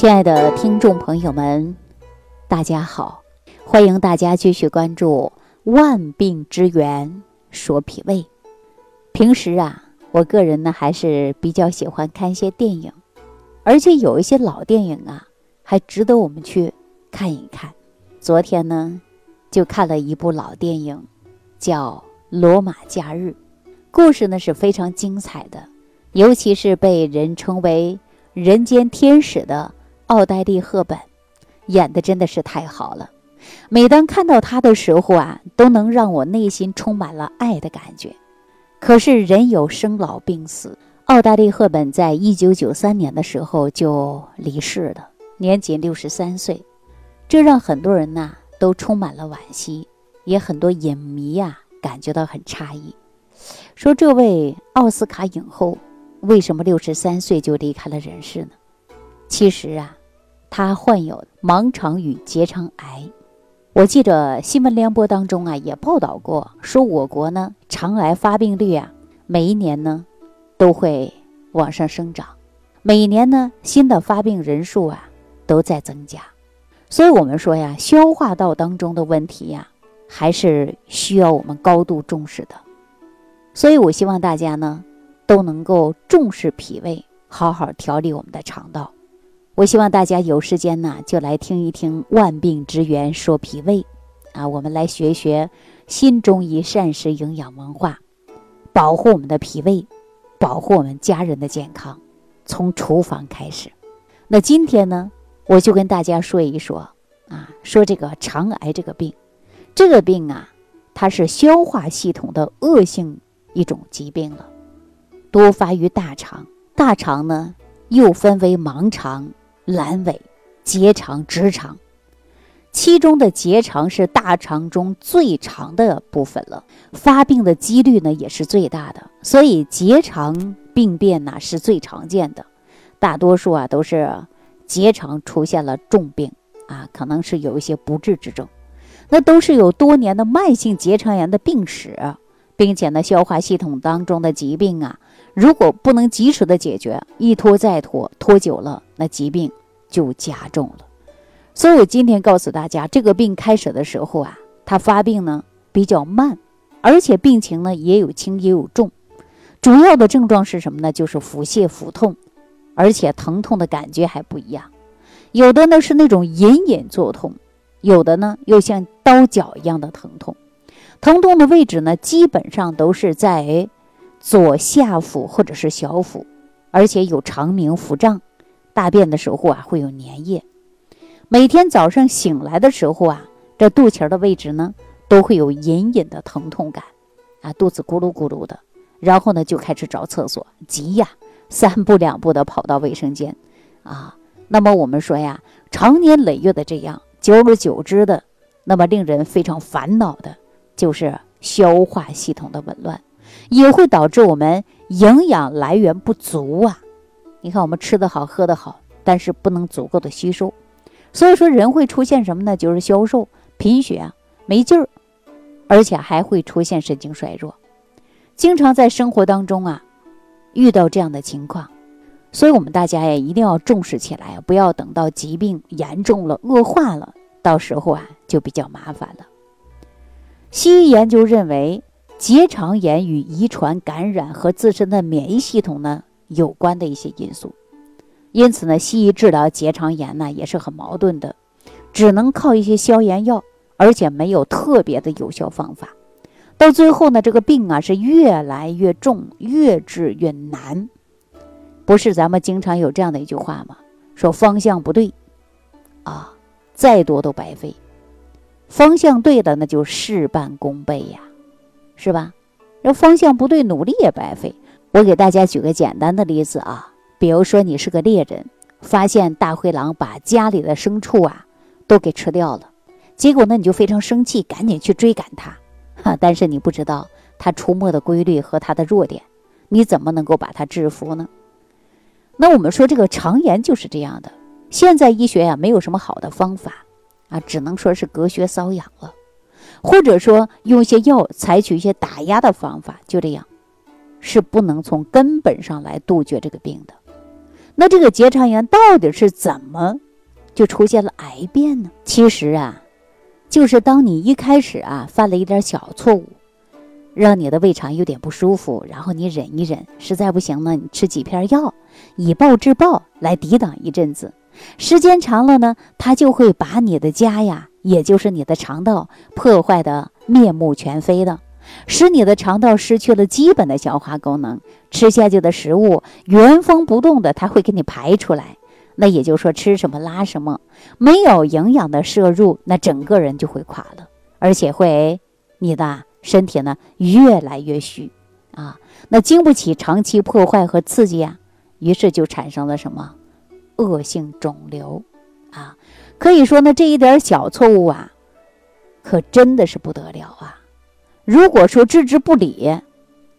亲爱的听众朋友们，大家好，欢迎大家继续关注《万病之源说脾胃》。平时啊，我个人呢还是比较喜欢看一些电影，而且有一些老电影啊，还值得我们去看一看。昨天呢，就看了一部老电影，叫《罗马假日》，故事呢是非常精彩的，尤其是被人称为“人间天使”的。奥黛丽·赫本演的真的是太好了，每当看到她的时候啊，都能让我内心充满了爱的感觉。可是人有生老病死，奥黛丽·赫本在一九九三年的时候就离世了，年仅六十三岁，这让很多人呐都充满了惋惜，也很多影迷呀感觉到很诧异，说这位奥斯卡影后为什么六十三岁就离开了人世呢？其实啊。他患有盲肠与结肠癌，我记着新闻联播当中啊也报道过，说我国呢肠癌发病率啊每一年呢都会往上生长，每年呢新的发病人数啊都在增加，所以我们说呀，消化道当中的问题呀还是需要我们高度重视的，所以我希望大家呢都能够重视脾胃，好好调理我们的肠道。我希望大家有时间呢，就来听一听《万病之源说脾胃》，啊，我们来学学新中医膳食营养文化，保护我们的脾胃，保护我们家人的健康，从厨房开始。那今天呢，我就跟大家说一说，啊，说这个肠癌这个病，这个病啊，它是消化系统的恶性一种疾病了，多发于大肠，大肠呢又分为盲肠。阑尾、结肠、直肠，其中的结肠是大肠中最长的部分了，发病的几率呢也是最大的，所以结肠病变呢是最常见的，大多数啊都是结肠出现了重病啊，可能是有一些不治之症，那都是有多年的慢性结肠炎的病史，并且呢消化系统当中的疾病啊，如果不能及时的解决，一拖再拖，拖久了那疾病。就加重了，所以我今天告诉大家，这个病开始的时候啊，它发病呢比较慢，而且病情呢也有轻也有重，主要的症状是什么呢？就是腹泻、腹痛，而且疼痛的感觉还不一样，有的呢是那种隐隐作痛，有的呢又像刀绞一样的疼痛，疼痛的位置呢基本上都是在左下腹或者是小腹，而且有肠鸣、腹胀。大便的时候啊，会有粘液。每天早上醒来的时候啊，这肚脐的位置呢，都会有隐隐的疼痛感，啊，肚子咕噜咕噜的。然后呢，就开始找厕所，急呀，三步两步的跑到卫生间，啊。那么我们说呀，长年累月的这样，久而久之的，那么令人非常烦恼的，就是消化系统的紊乱，也会导致我们营养来源不足啊。你看，我们吃的好，喝的好，但是不能足够的吸收，所以说人会出现什么呢？就是消瘦、贫血啊、没劲儿，而且还会出现神经衰弱。经常在生活当中啊，遇到这样的情况，所以我们大家呀一定要重视起来，不要等到疾病严重了、恶化了，到时候啊就比较麻烦了。西医研究认为，结肠炎与遗传感染和自身的免疫系统呢。有关的一些因素，因此呢，西医治疗结肠炎呢也是很矛盾的，只能靠一些消炎药，而且没有特别的有效方法。到最后呢，这个病啊是越来越重，越治越难。不是咱们经常有这样的一句话吗？说方向不对，啊，再多都白费；方向对的，那就事半功倍呀，是吧？这方向不对，努力也白费。我给大家举个简单的例子啊，比如说你是个猎人，发现大灰狼把家里的牲畜啊都给吃掉了，结果呢你就非常生气，赶紧去追赶它，哈，但是你不知道它出没的规律和它的弱点，你怎么能够把它制服呢？那我们说这个肠炎就是这样的，现在医学呀没有什么好的方法啊，只能说是隔靴搔痒了，或者说用一些药，采取一些打压的方法，就这样。是不能从根本上来杜绝这个病的，那这个结肠炎到底是怎么就出现了癌变呢？其实啊，就是当你一开始啊犯了一点小错误，让你的胃肠有点不舒服，然后你忍一忍，实在不行呢，你吃几片药，以暴制暴来抵挡一阵子。时间长了呢，它就会把你的家呀，也就是你的肠道破坏的面目全非的，使你的肠道失去了基本的消化功能，吃下去的食物原封不动的，它会给你排出来。那也就是说，吃什么拉什么，没有营养的摄入，那整个人就会垮了，而且会你的身体呢越来越虚啊，那经不起长期破坏和刺激啊，于是就产生了什么？恶性肿瘤，啊，可以说呢，这一点小错误啊，可真的是不得了啊！如果说置之不理，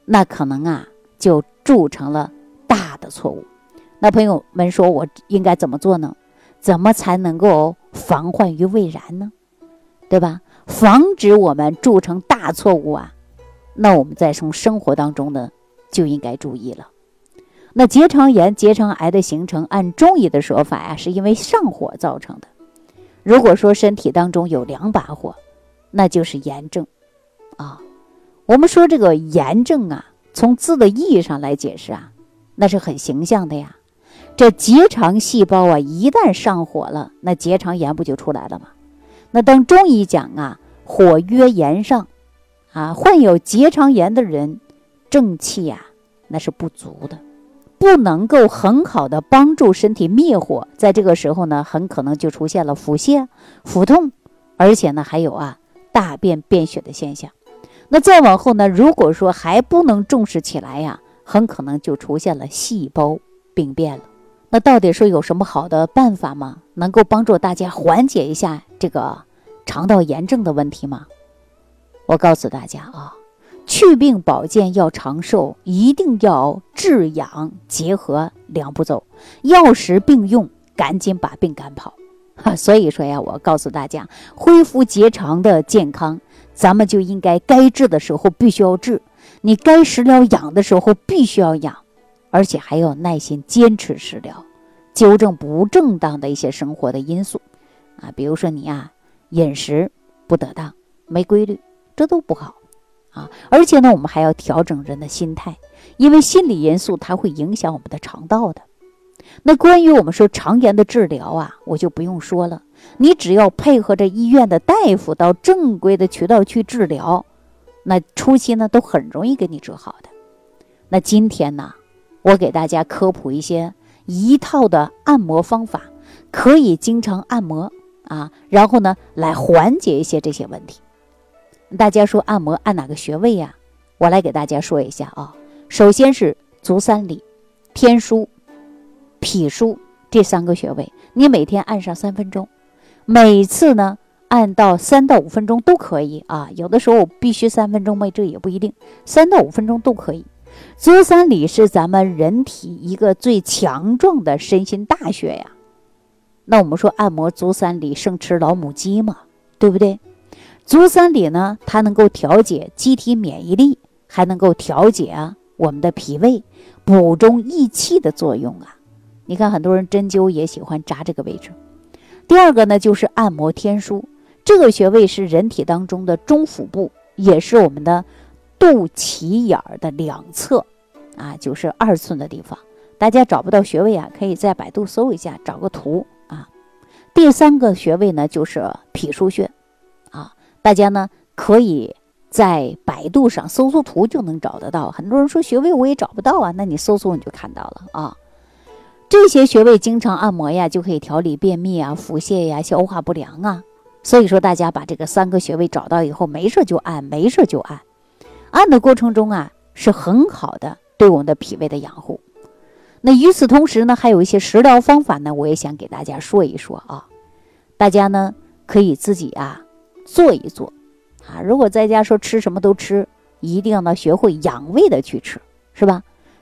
那可能啊就铸成了大的错误。那朋友们说，我应该怎么做呢？怎么才能够防患于未然呢？对吧？防止我们铸成大错误啊！那我们在从生活当中呢，就应该注意了。那结肠炎、结肠癌的形成，按中医的说法呀，是因为上火造成的。如果说身体当中有两把火，那就是炎症啊。我们说这个炎症啊，从字的意义上来解释啊，那是很形象的呀。这结肠细胞啊，一旦上火了，那结肠炎不就出来了吗？那当中医讲啊，火曰炎上，啊，患有结肠炎的人，正气呀，那是不足的。不能够很好的帮助身体灭火，在这个时候呢，很可能就出现了腹泻、腹痛，而且呢还有啊大便便血的现象。那再往后呢，如果说还不能重视起来呀，很可能就出现了细胞病变了。那到底说有什么好的办法吗？能够帮助大家缓解一下这个肠道炎症的问题吗？我告诉大家啊。祛病保健要长寿，一定要治养结合两步走，药食并用，赶紧把病赶跑。哈，所以说呀，我告诉大家，恢复结肠的健康，咱们就应该该治的时候必须要治，你该食疗养的时候必须要养，而且还要耐心坚持食疗，纠正不正当的一些生活的因素啊，比如说你啊饮食不得当、没规律，这都不好。啊，而且呢，我们还要调整人的心态，因为心理因素它会影响我们的肠道的。那关于我们说肠炎的治疗啊，我就不用说了，你只要配合着医院的大夫到正规的渠道去治疗，那初期呢都很容易给你治好的。那今天呢，我给大家科普一些一套的按摩方法，可以经常按摩啊，然后呢来缓解一些这些问题。大家说按摩按哪个穴位呀？我来给大家说一下啊。首先是足三里、天枢、脾腧这三个穴位，你每天按上三分钟，每次呢按到三到五分钟都可以啊。有的时候必须三分钟吗？这也不一定，三到五分钟都可以。足三里是咱们人体一个最强壮的身心大穴呀。那我们说按摩足三里胜吃老母鸡嘛，对不对？足三里呢，它能够调节机体免疫力，还能够调节啊我们的脾胃，补中益气的作用啊。你看，很多人针灸也喜欢扎这个位置。第二个呢，就是按摩天枢，这个穴位是人体当中的中腹部，也是我们的肚脐眼儿的两侧啊，就是二寸的地方。大家找不到穴位啊，可以在百度搜一下，找个图啊。第三个穴位呢，就是脾腧穴啊。大家呢可以在百度上搜搜图就能找得到。很多人说穴位我也找不到啊，那你搜搜你就看到了啊。这些穴位经常按摩呀，就可以调理便秘啊、腹泻呀、消化不良啊。所以说大家把这个三个穴位找到以后，没事就按，没事就按。按的过程中啊，是很好的对我们的脾胃的养护。那与此同时呢，还有一些食疗方法呢，我也想给大家说一说啊。大家呢可以自己啊。做一做，啊，如果在家说吃什么都吃，一定要呢学会养胃的去吃，是吧？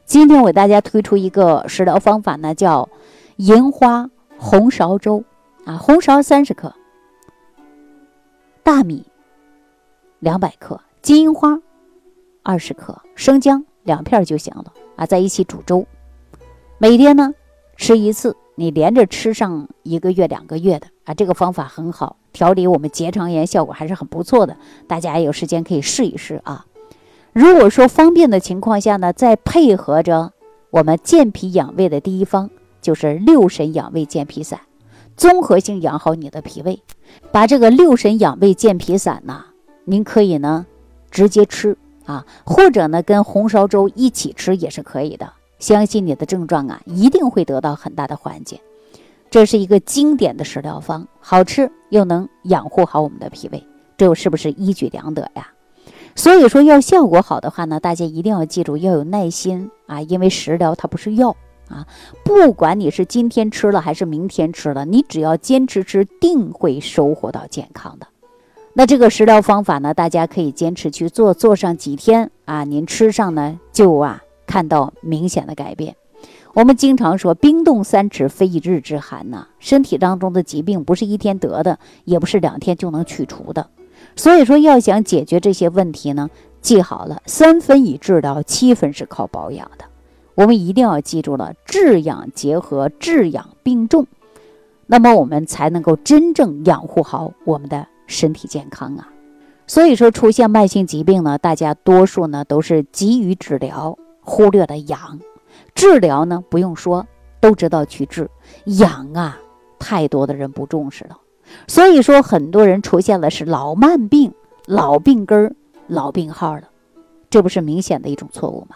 今天我给大家推出一个食疗方法呢，叫银花红芍粥，啊，红芍三十克，大米两百克，金银花二十克，生姜两片就行了，啊，在一起煮粥，每天呢。吃一次，你连着吃上一个月、两个月的啊，这个方法很好，调理我们结肠炎效果还是很不错的。大家有时间可以试一试啊。如果说方便的情况下呢，再配合着我们健脾养胃的第一方，就是六神养胃健脾散，综合性养好你的脾胃。把这个六神养胃健脾散呢，您可以呢直接吃啊，或者呢跟红烧粥一起吃也是可以的。相信你的症状啊，一定会得到很大的缓解。这是一个经典的食疗方，好吃又能养护好我们的脾胃，这是不是一举两得呀？所以说，要效果好的话呢，大家一定要记住要有耐心啊，因为食疗它不是药啊。不管你是今天吃了还是明天吃了，你只要坚持吃，定会收获到健康的。那这个食疗方法呢，大家可以坚持去做，做上几天啊，您吃上呢就啊看到明显的改变。我们经常说冰冻三尺非一日之寒呐，身体当中的疾病不是一天得的，也不是两天就能去除的。所以说，要想解决这些问题呢，记好了，三分以治疗，七分是靠保养的。我们一定要记住了，治养结合，治养并重，那么我们才能够真正养护好我们的身体健康啊。所以说，出现慢性疾病呢，大家多数呢都是急于治疗，忽略了养。治疗呢，不用说，都知道去治；养啊，太多的人不重视了。所以说，很多人出现了是老慢病、老病根、老病号了，这不是明显的一种错误吗？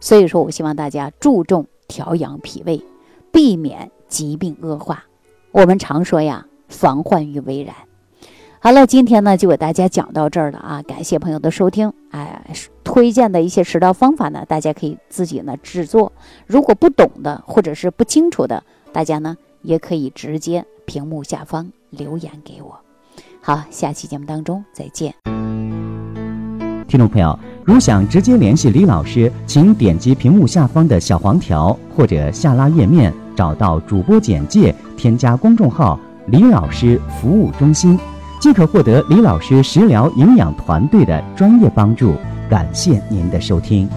所以说我希望大家注重调养脾胃，避免疾病恶化。我们常说呀，防患于未然。好了，今天呢就给大家讲到这儿了啊！感谢朋友的收听。哎，推荐的一些食疗方法呢，大家可以自己呢制作。如果不懂的或者是不清楚的，大家呢也可以直接屏幕下方。留言给我，好，下期节目当中再见。听众朋友，如想直接联系李老师，请点击屏幕下方的小黄条，或者下拉页面找到主播简介，添加公众号“李老师服务中心”，即可获得李老师食疗营养团队的专业帮助。感谢您的收听。